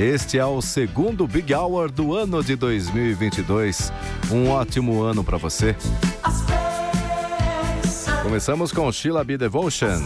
Este é o segundo Big Hour do ano de 2022. Um ótimo ano para você. Começamos com Sheila B. Devotion.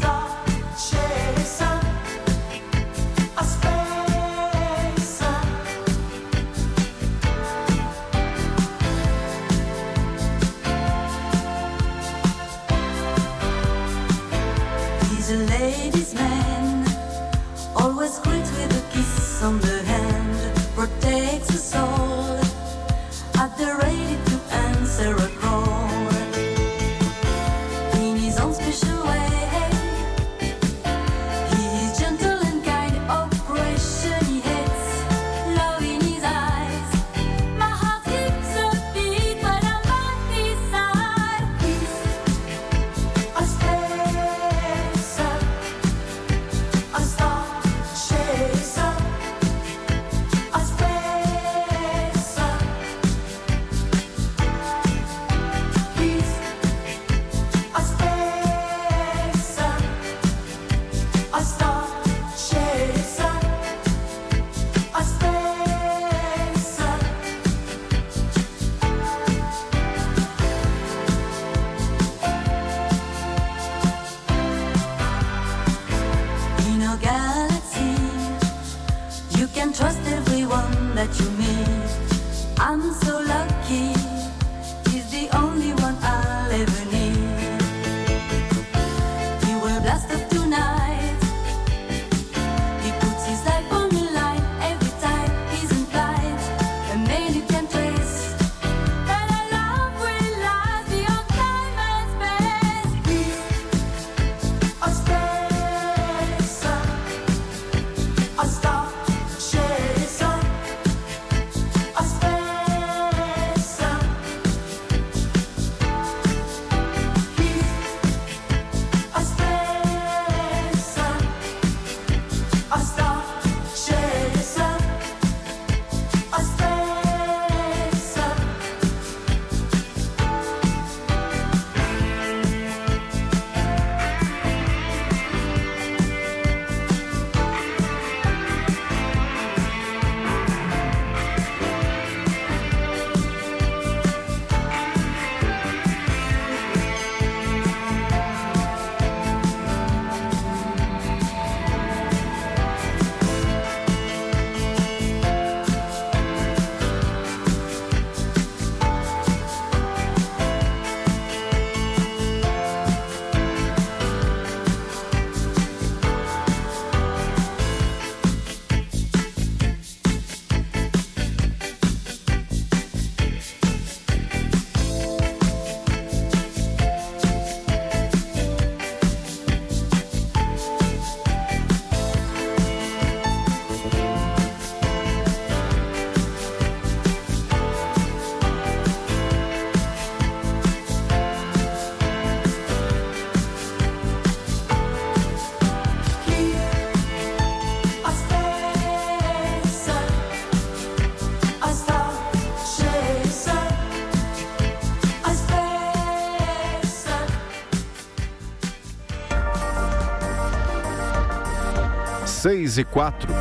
6 e 4.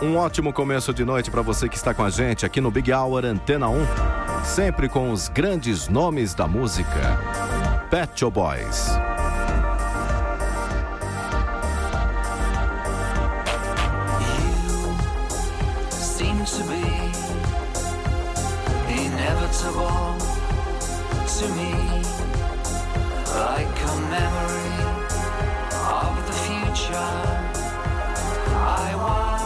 Um ótimo começo de noite para você que está com a gente aqui no Big Hour Antena 1, sempre com os grandes nomes da música. Pet Show Boys. You seem to be inevitable to me, like a memory of the future. I want.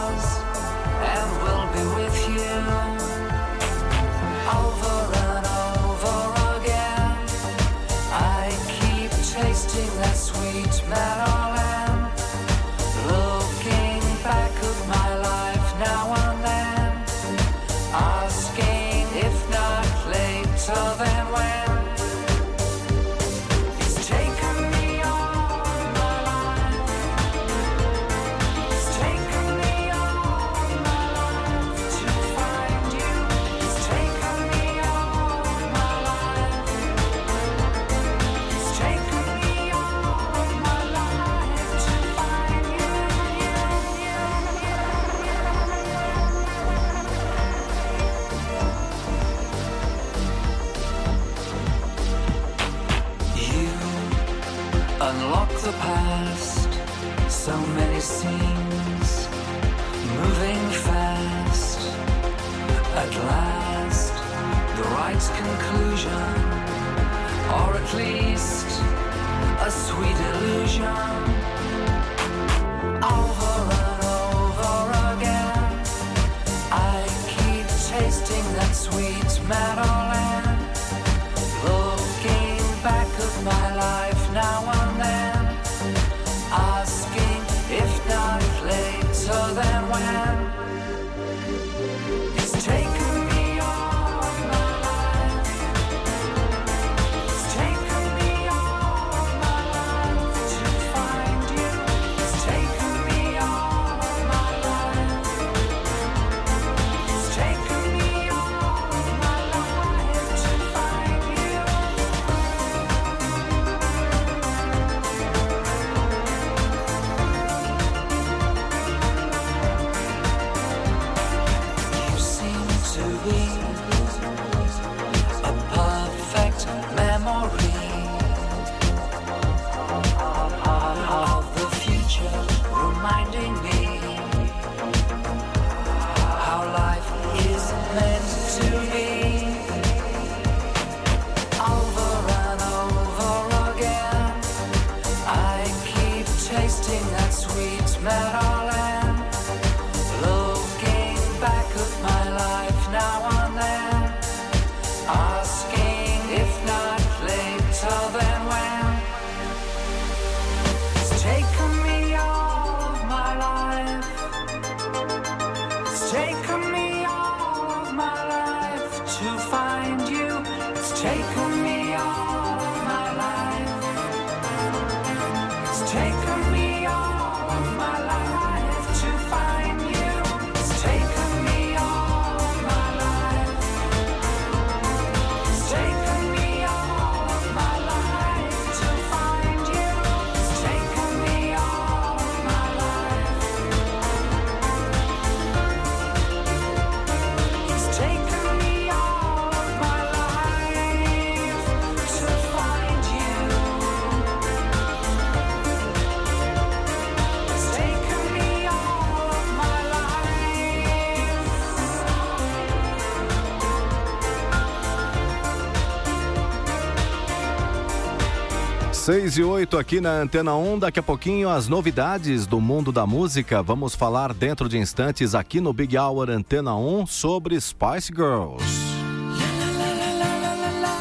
6 e 8 aqui na Antena 1. Daqui a pouquinho, as novidades do mundo da música. Vamos falar dentro de instantes aqui no Big Hour Antena 1 sobre Spice Girls.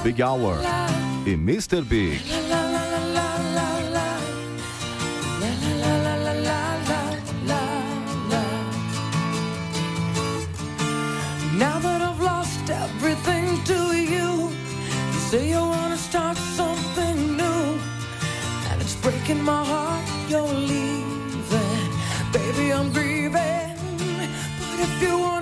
Big Hour e Mr. Big. breaking my heart, you're leaving. Baby, I'm grieving. But if you want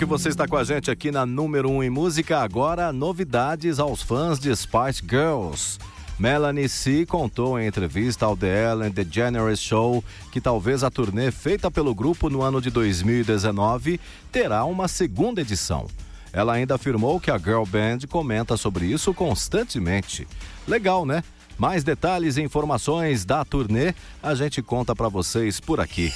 que você está com a gente aqui na número 1 um em música. Agora, novidades aos fãs de Spice Girls. Melanie C contou em entrevista ao The Ellen DeGeneres Show que talvez a turnê feita pelo grupo no ano de 2019 terá uma segunda edição. Ela ainda afirmou que a Girl Band comenta sobre isso constantemente. Legal, né? Mais detalhes e informações da turnê a gente conta para vocês por aqui.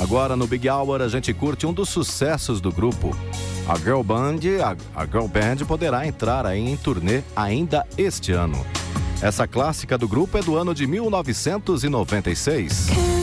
Agora no Big Hour a gente curte um dos sucessos do grupo. A Girl Band, a, a Girl Band poderá entrar em turnê ainda este ano. Essa clássica do grupo é do ano de 1996.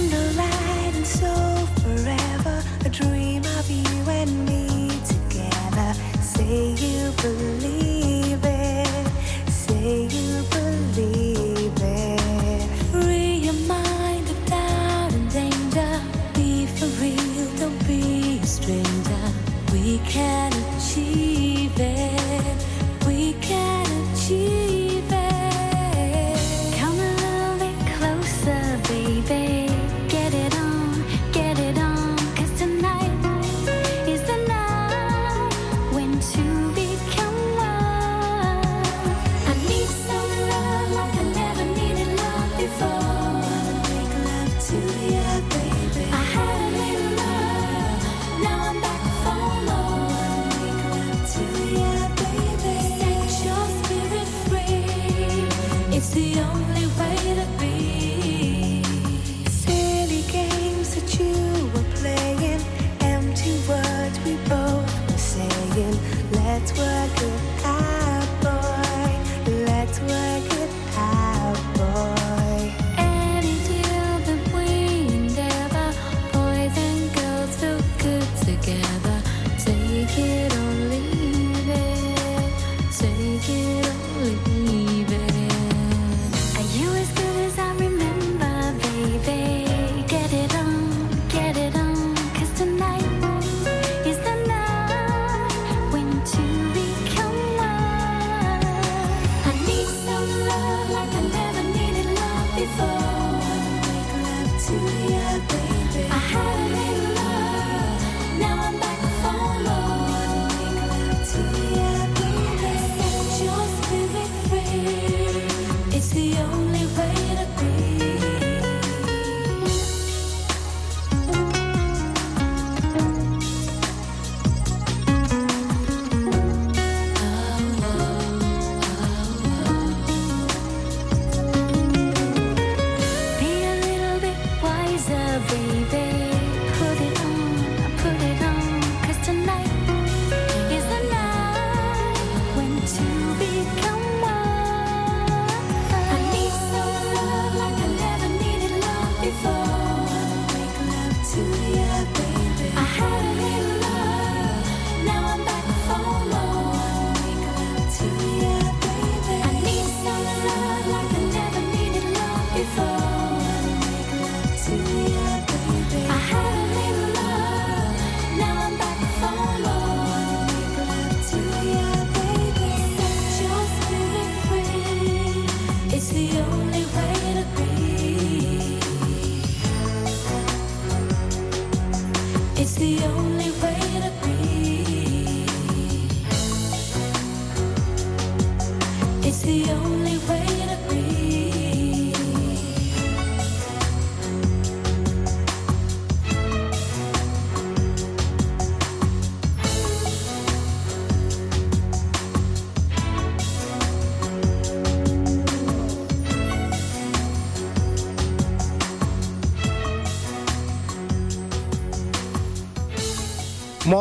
Uma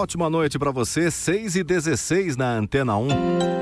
ótima noite para você, 6 e 16 na Antena 1.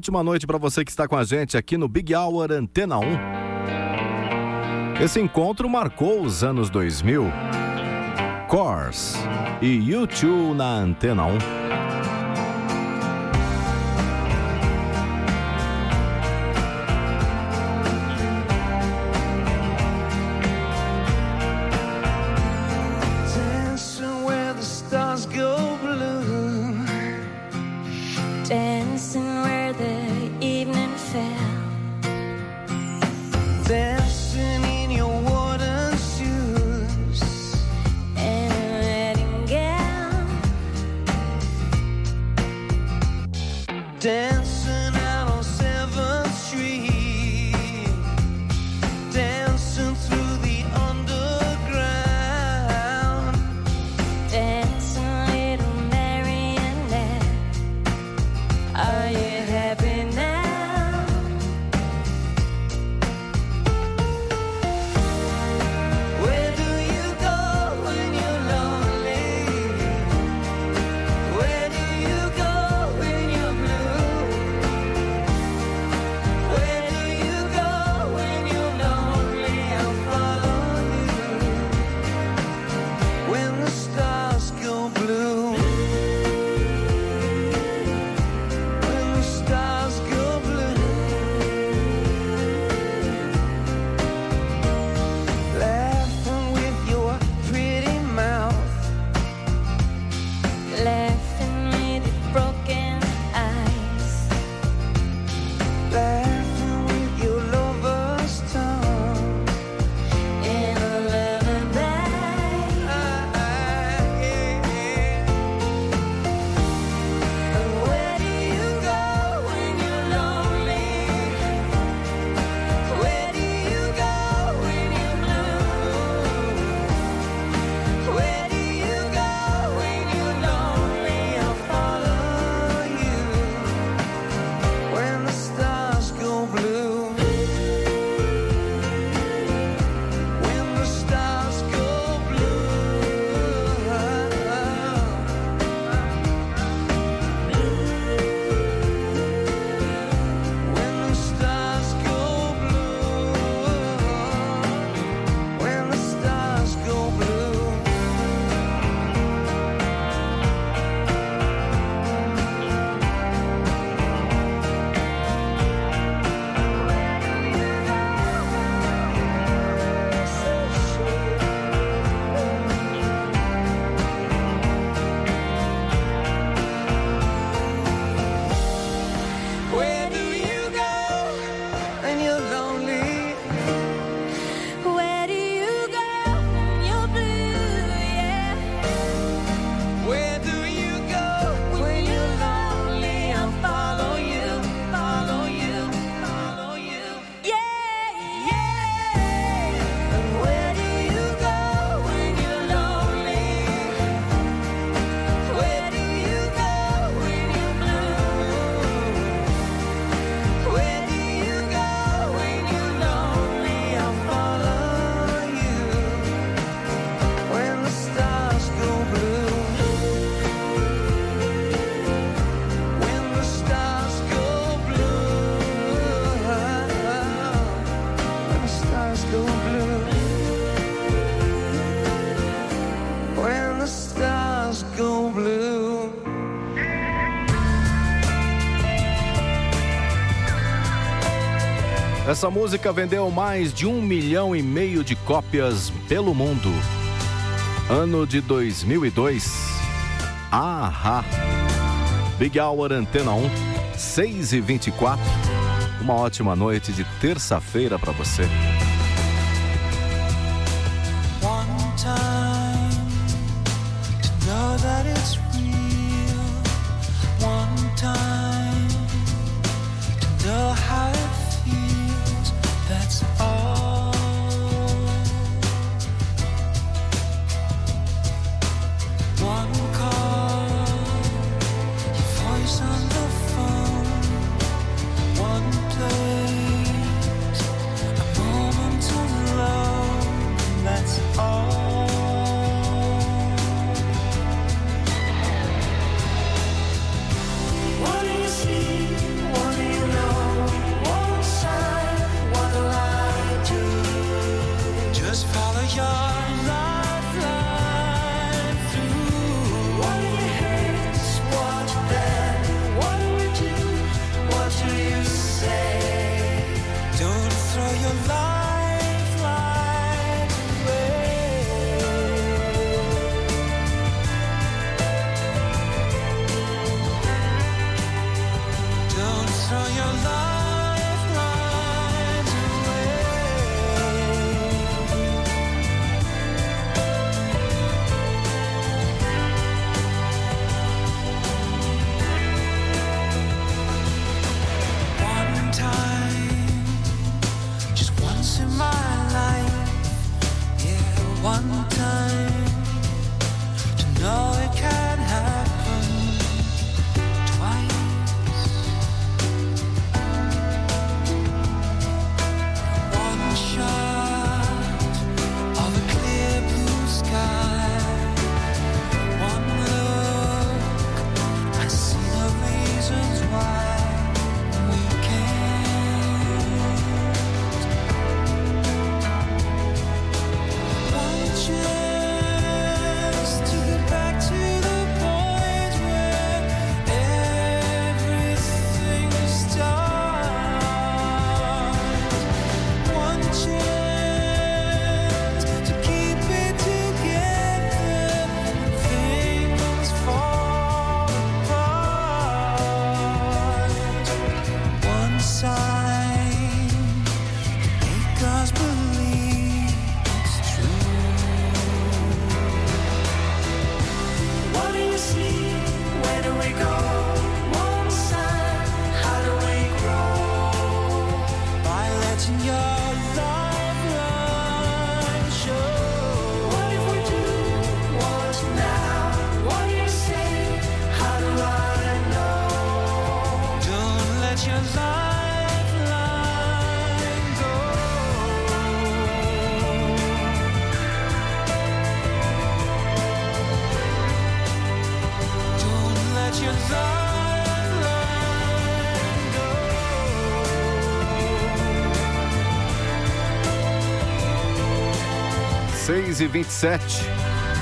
ótima noite para você que está com a gente aqui no Big Hour Antena 1. Esse encontro marcou os anos 2000. Course e YouTube na Antena 1. Essa música vendeu mais de um milhão e meio de cópias pelo mundo. Ano de 2002. Ahá! Big Hour Antena 1, 6 e 24 Uma ótima noite de terça-feira para você.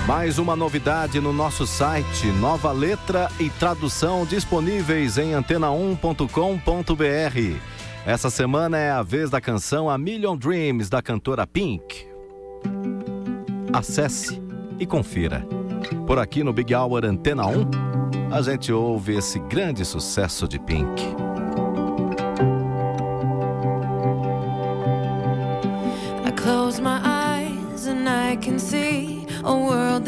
Mais uma novidade no nosso site, nova letra e tradução disponíveis em antena1.com.br. Essa semana é a vez da canção A Million Dreams da cantora Pink. Acesse e confira. Por aqui no Big Hour Antena 1, a gente ouve esse grande sucesso de Pink.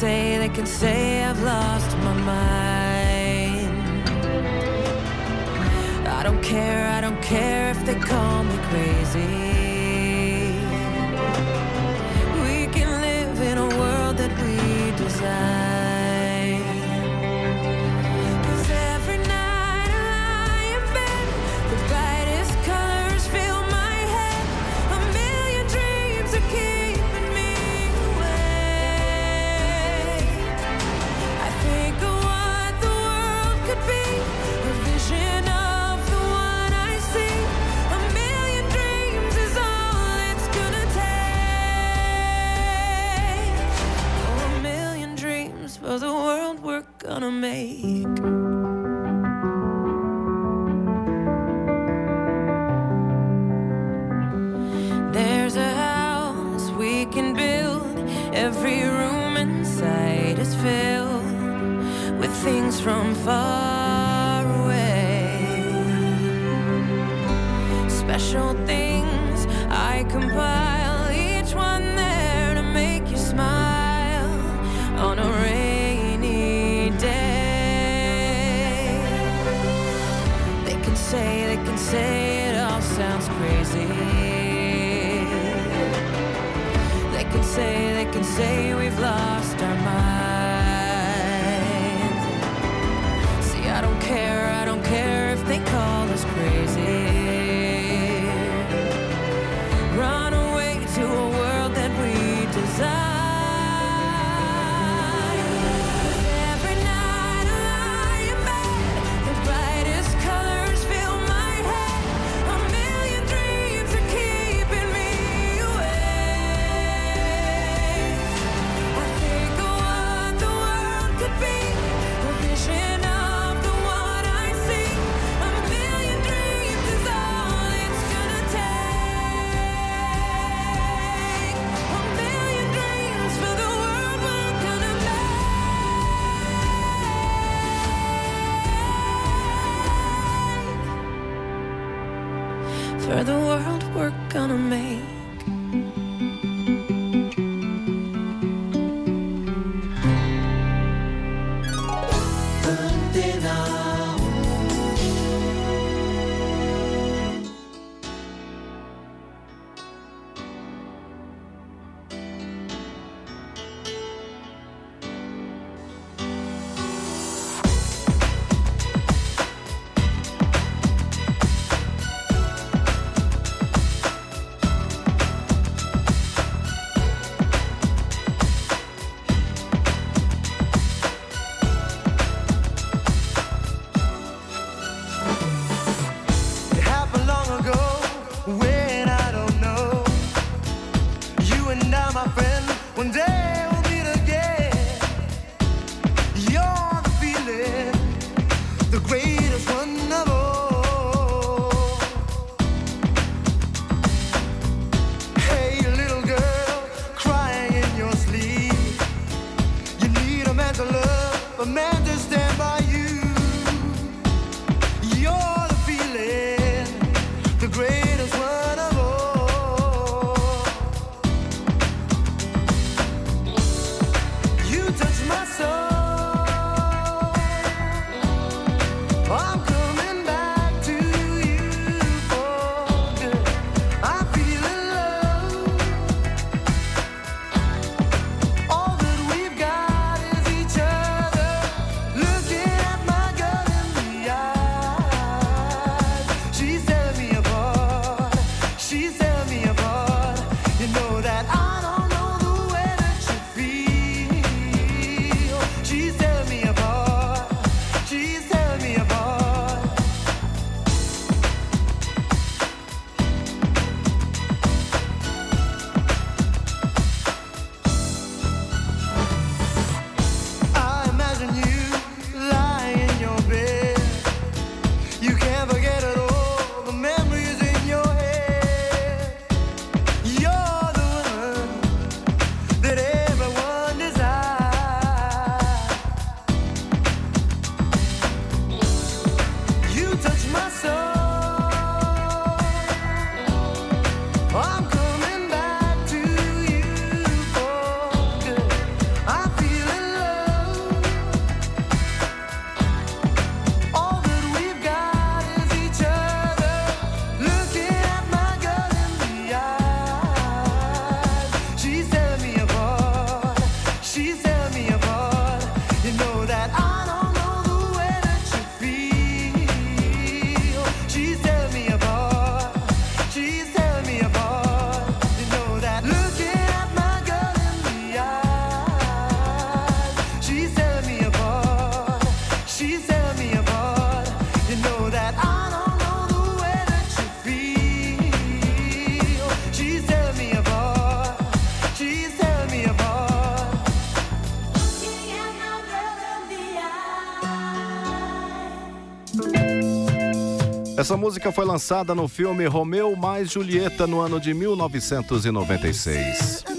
say, they can say I've lost my mind. I don't care, I don't care if they call me crazy. for the world we're gonna make. Essa música foi lançada no filme Romeu mais Julieta no ano de 1996.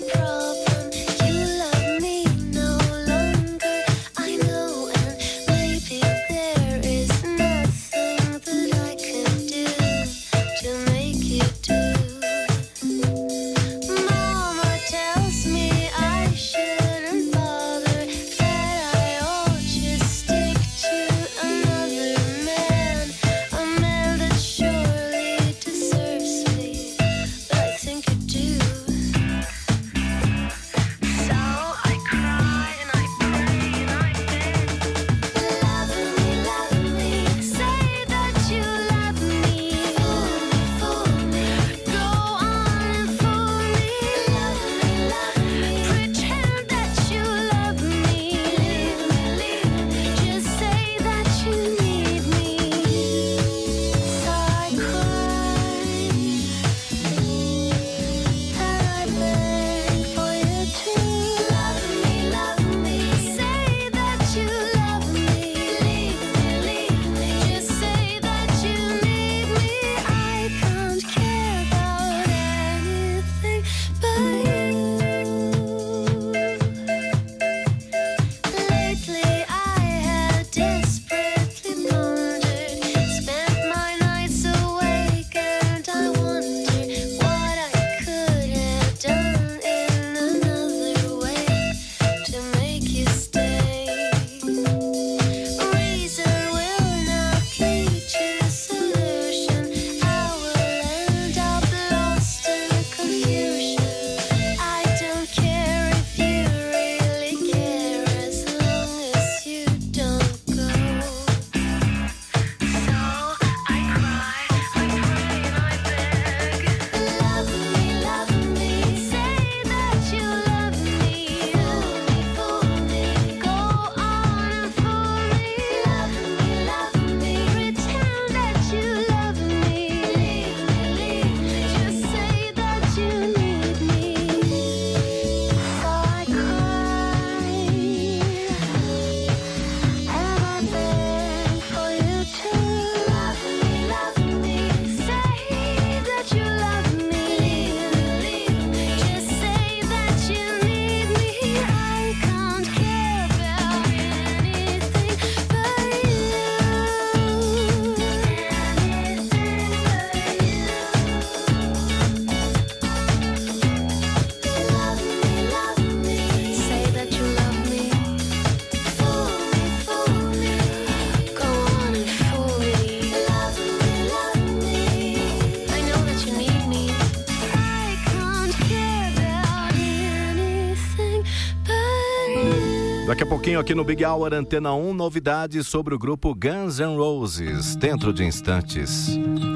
Pouquinho aqui no Big Hour Antena 1, novidades sobre o grupo Guns N' Roses, dentro de instantes.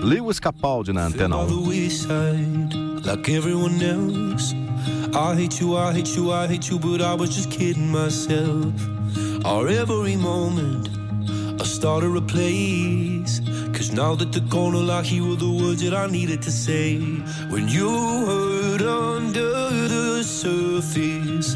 Lewis Capaldi na Antena by the 1. wayside, like everyone else. I hate you, I hate you, I hate you, but I was just kidding myself. Our every moment, I started a place. Cause now that they're gone, all I hear were the words that I needed to say. When you hurt under the surface,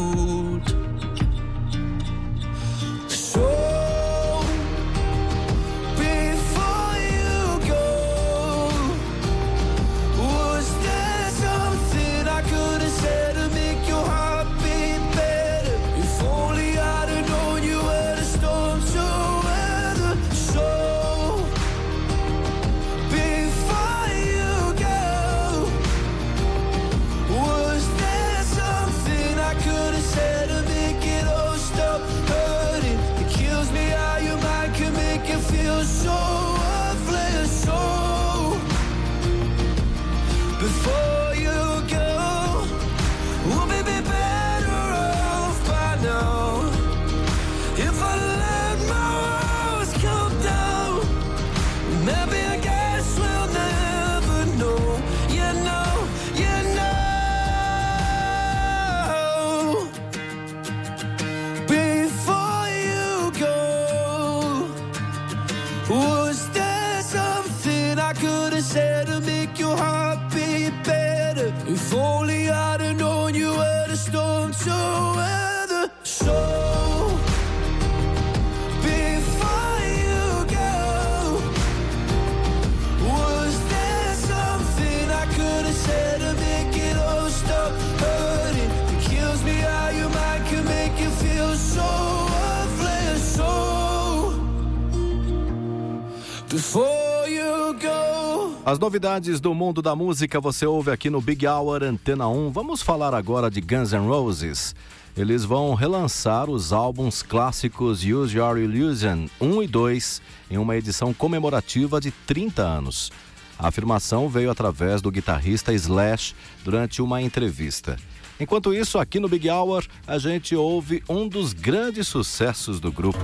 As novidades do mundo da música você ouve aqui no Big Hour Antena 1. Vamos falar agora de Guns N' Roses. Eles vão relançar os álbuns clássicos Use Your Illusion 1 e 2 em uma edição comemorativa de 30 anos. A afirmação veio através do guitarrista Slash durante uma entrevista. Enquanto isso, aqui no Big Hour, a gente ouve um dos grandes sucessos do grupo.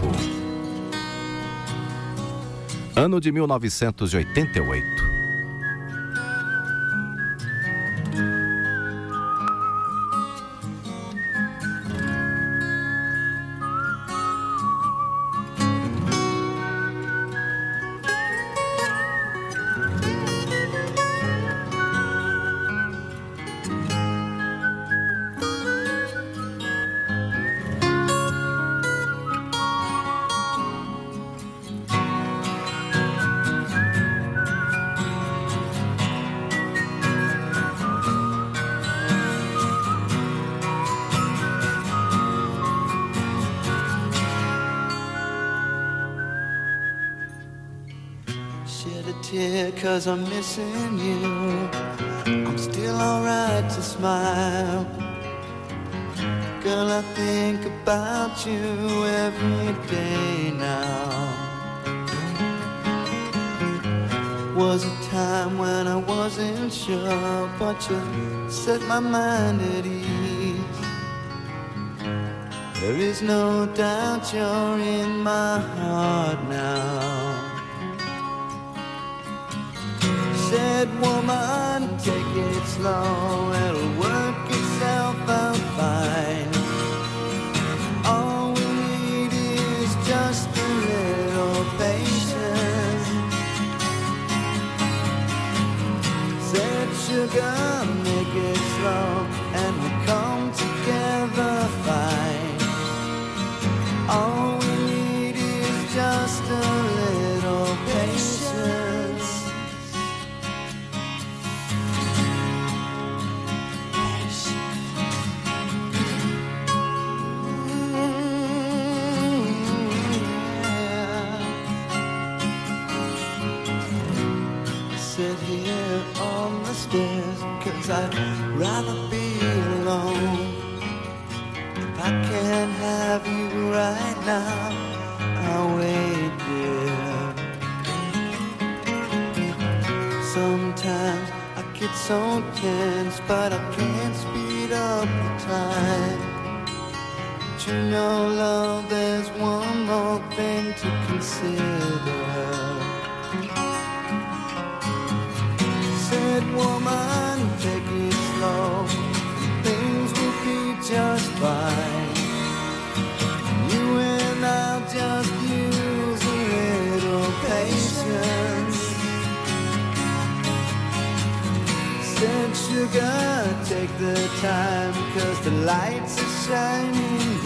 Ano de 1988. You every day now. Was a time when I wasn't sure, but you set my mind at ease. There is no doubt you're in my heart now. Said woman, take it slow, it'll you know, love, there's one more thing to consider. Said woman, take it slow. Things will be just fine. You and I'll just use a little patience. Said sugar, take the time, cause the lights are shining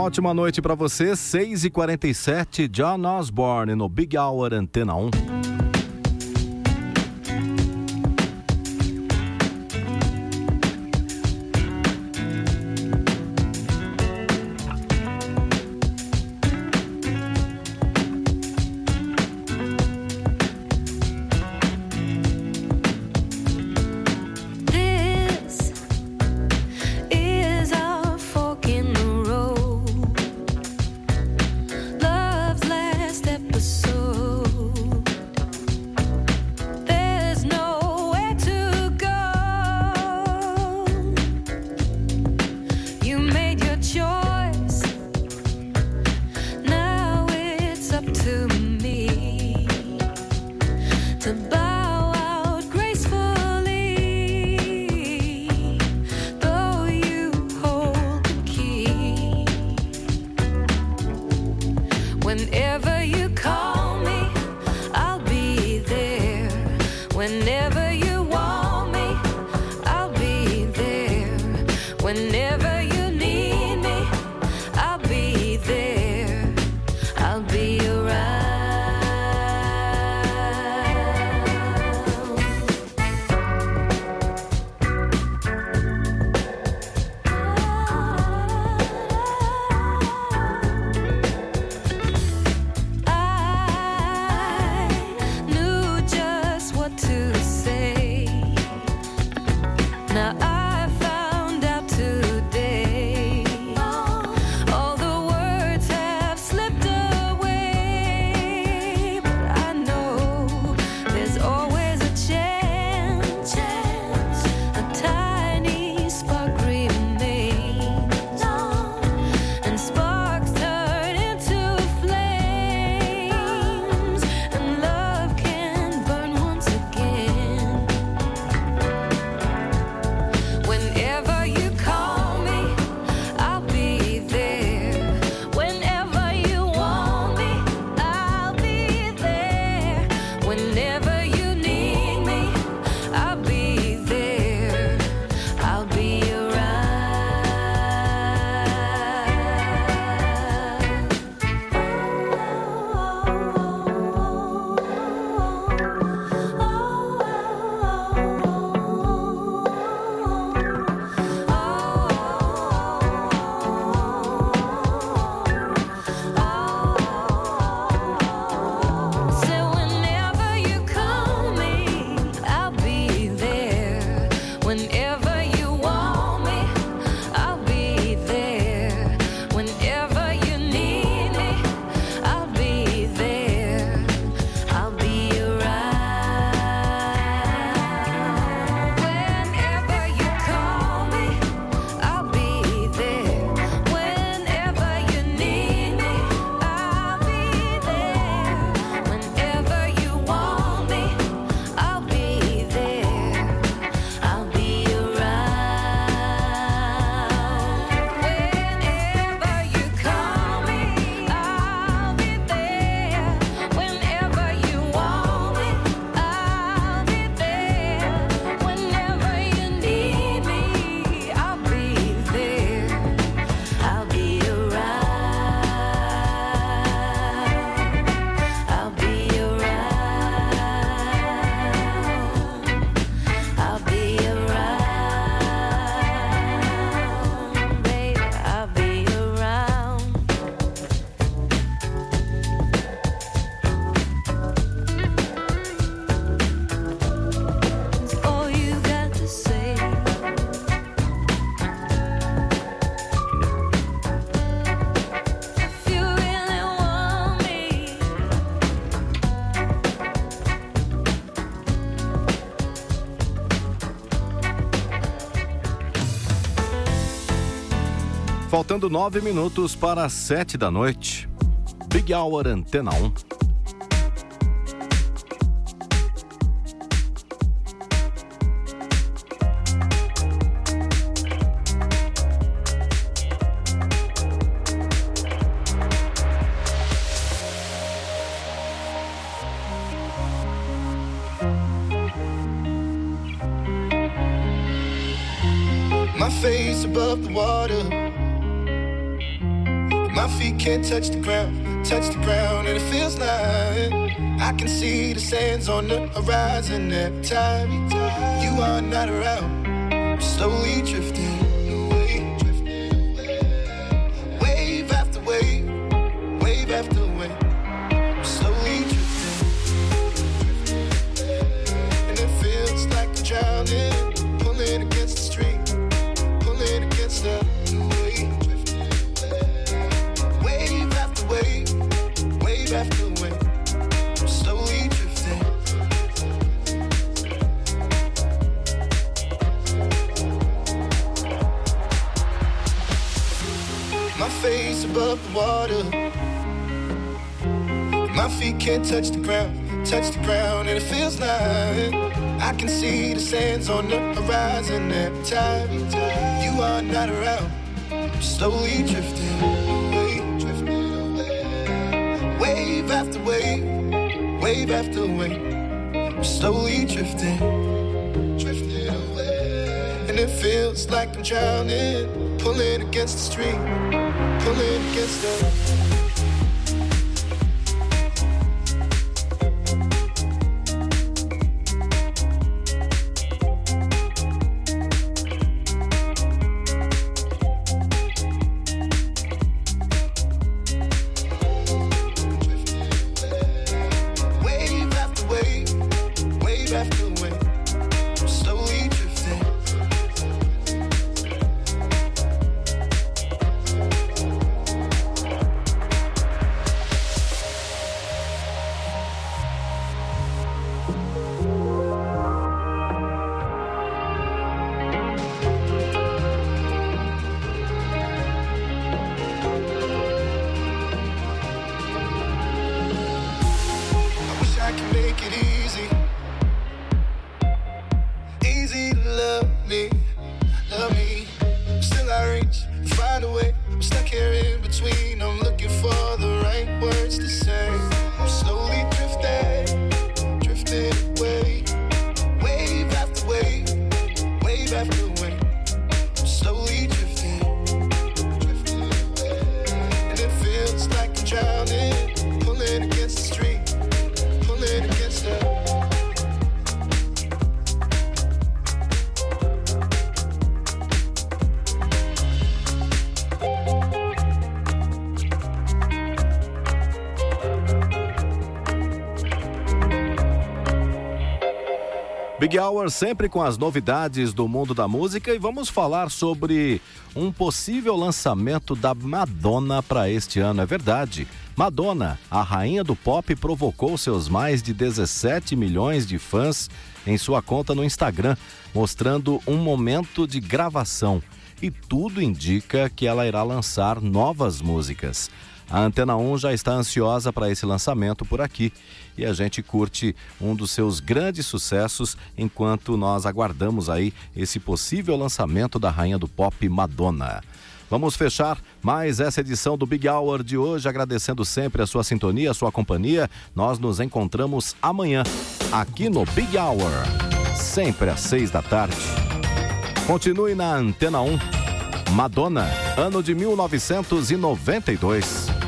ótima noite pra você, 6h47, John Osborne no Big Hour Antena 1. Faltando nove minutos para sete da noite. Big Hour Antena 1. Horizon every face above the water. My feet can't touch the ground, touch the ground, and it feels like I can see the sands on the horizon every time you are not around. I'm slowly drifting away, drifting away. Wave after wave, wave after wave. I'm slowly drifting, drifting away. And it feels like I'm drowning, pulling against the stream, pulling against the. Big Hour sempre com as novidades do mundo da música e vamos falar sobre um possível lançamento da Madonna para este ano. É verdade. Madonna, a rainha do pop, provocou seus mais de 17 milhões de fãs em sua conta no Instagram, mostrando um momento de gravação. E tudo indica que ela irá lançar novas músicas. A Antena 1 já está ansiosa para esse lançamento por aqui e a gente curte um dos seus grandes sucessos enquanto nós aguardamos aí esse possível lançamento da rainha do pop Madonna. Vamos fechar mais essa edição do Big Hour de hoje, agradecendo sempre a sua sintonia, a sua companhia. Nós nos encontramos amanhã aqui no Big Hour, sempre às seis da tarde. Continue na Antena 1. Madonna, ano de 1992.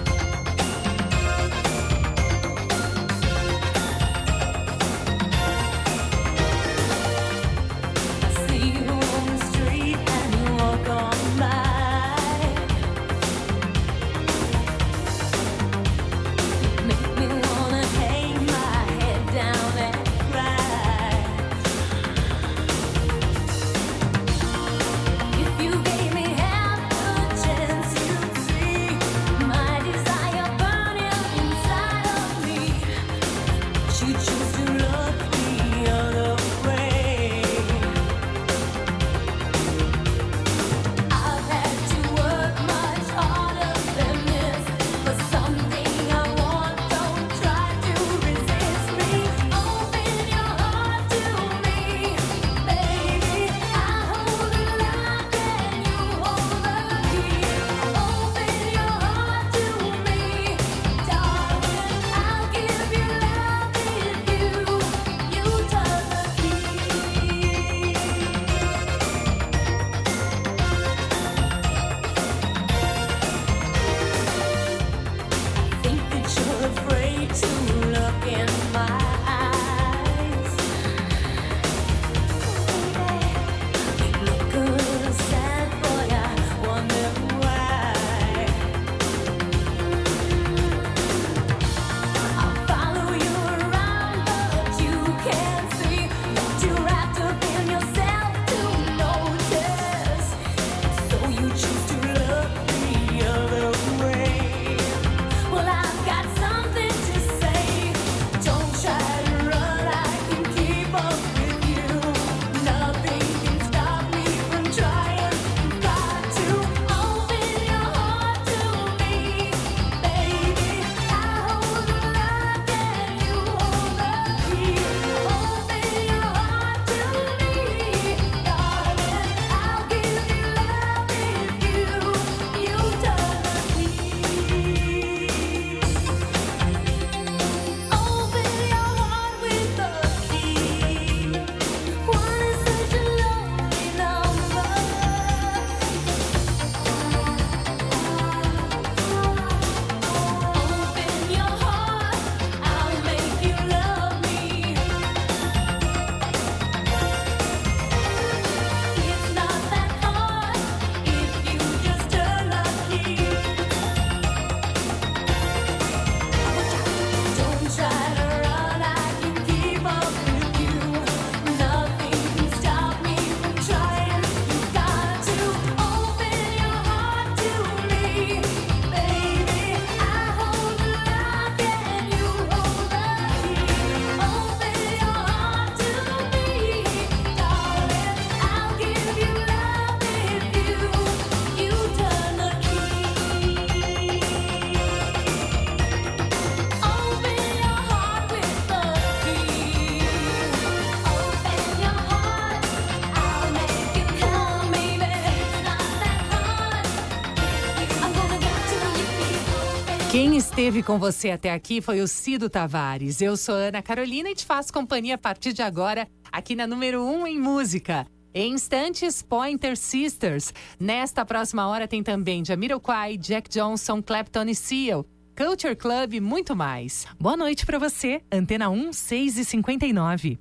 Esteve com você até aqui foi o Cido Tavares. Eu sou Ana Carolina e te faço companhia a partir de agora aqui na número 1 um em música. Em instantes, Pointer Sisters. Nesta próxima hora tem também Jamiroquai, Jack Johnson, Clapton e Seal. Culture Club e muito mais. Boa noite pra você. Antena 1, 6 e 59.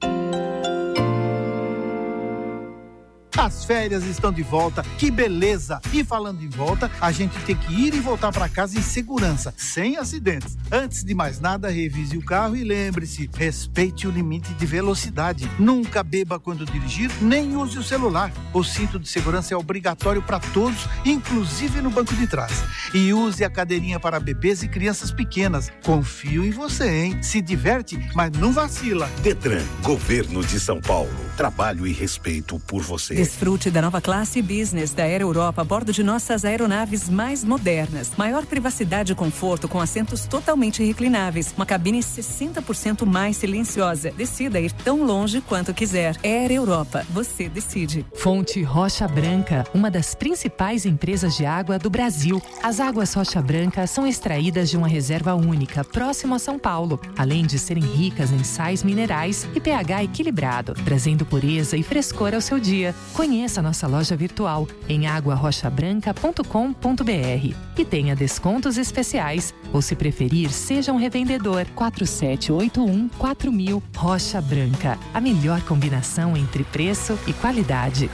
As férias estão de volta, que beleza! E falando em volta, a gente tem que ir e voltar para casa em segurança, sem acidentes. Antes de mais nada, revise o carro e lembre-se: respeite o limite de velocidade. Nunca beba quando dirigir, nem use o celular. O cinto de segurança é obrigatório para todos, inclusive no banco de trás. E use a cadeirinha para bebês e crianças pequenas. Confio em você, hein? Se diverte, mas não vacila. Detran, Governo de São Paulo. Trabalho e respeito por você. Desfrute da nova classe Business da Air Europa a bordo de nossas aeronaves mais modernas. Maior privacidade e conforto com assentos totalmente reclináveis. Uma cabine 60% mais silenciosa. Decida ir tão longe quanto quiser. Air Europa. Você decide. Fonte Rocha Branca, uma das principais empresas de água do Brasil. As águas Rocha Branca são extraídas de uma reserva única, próximo a São Paulo, além de serem ricas em sais minerais e pH equilibrado, trazendo pureza e frescor ao seu dia. Conheça nossa loja virtual em aguarochabranca.com.br e tenha descontos especiais. Ou se preferir, seja um revendedor 4781 4000 Rocha Branca. A melhor combinação entre preço e qualidade.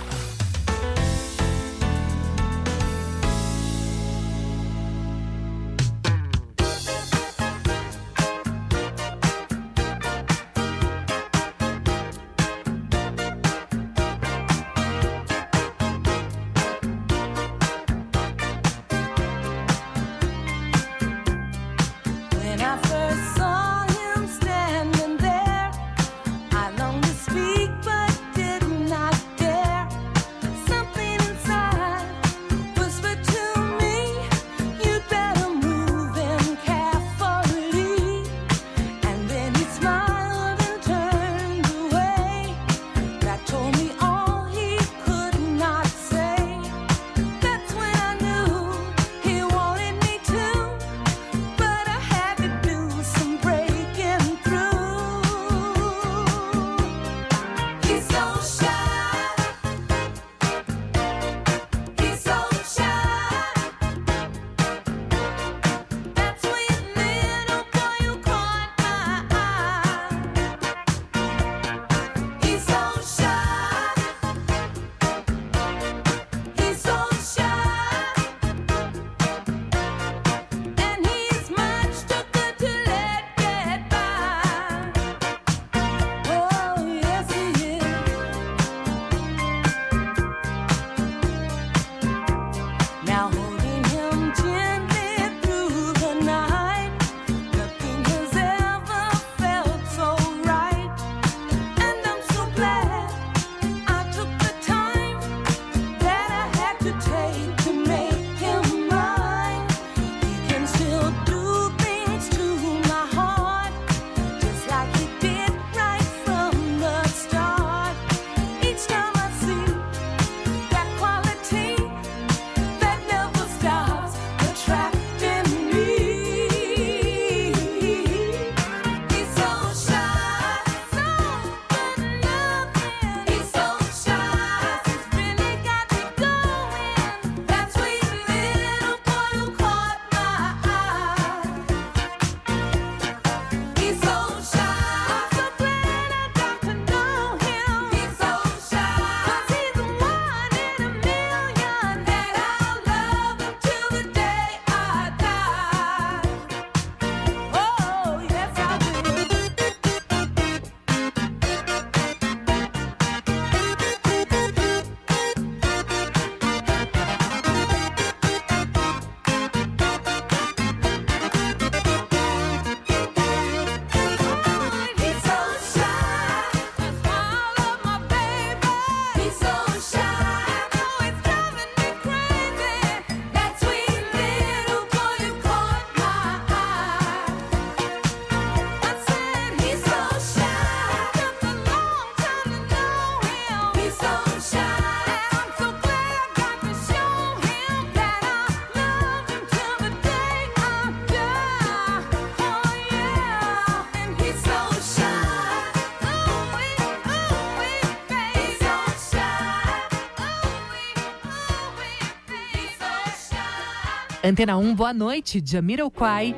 Antena 1, boa noite, Jamiroquai,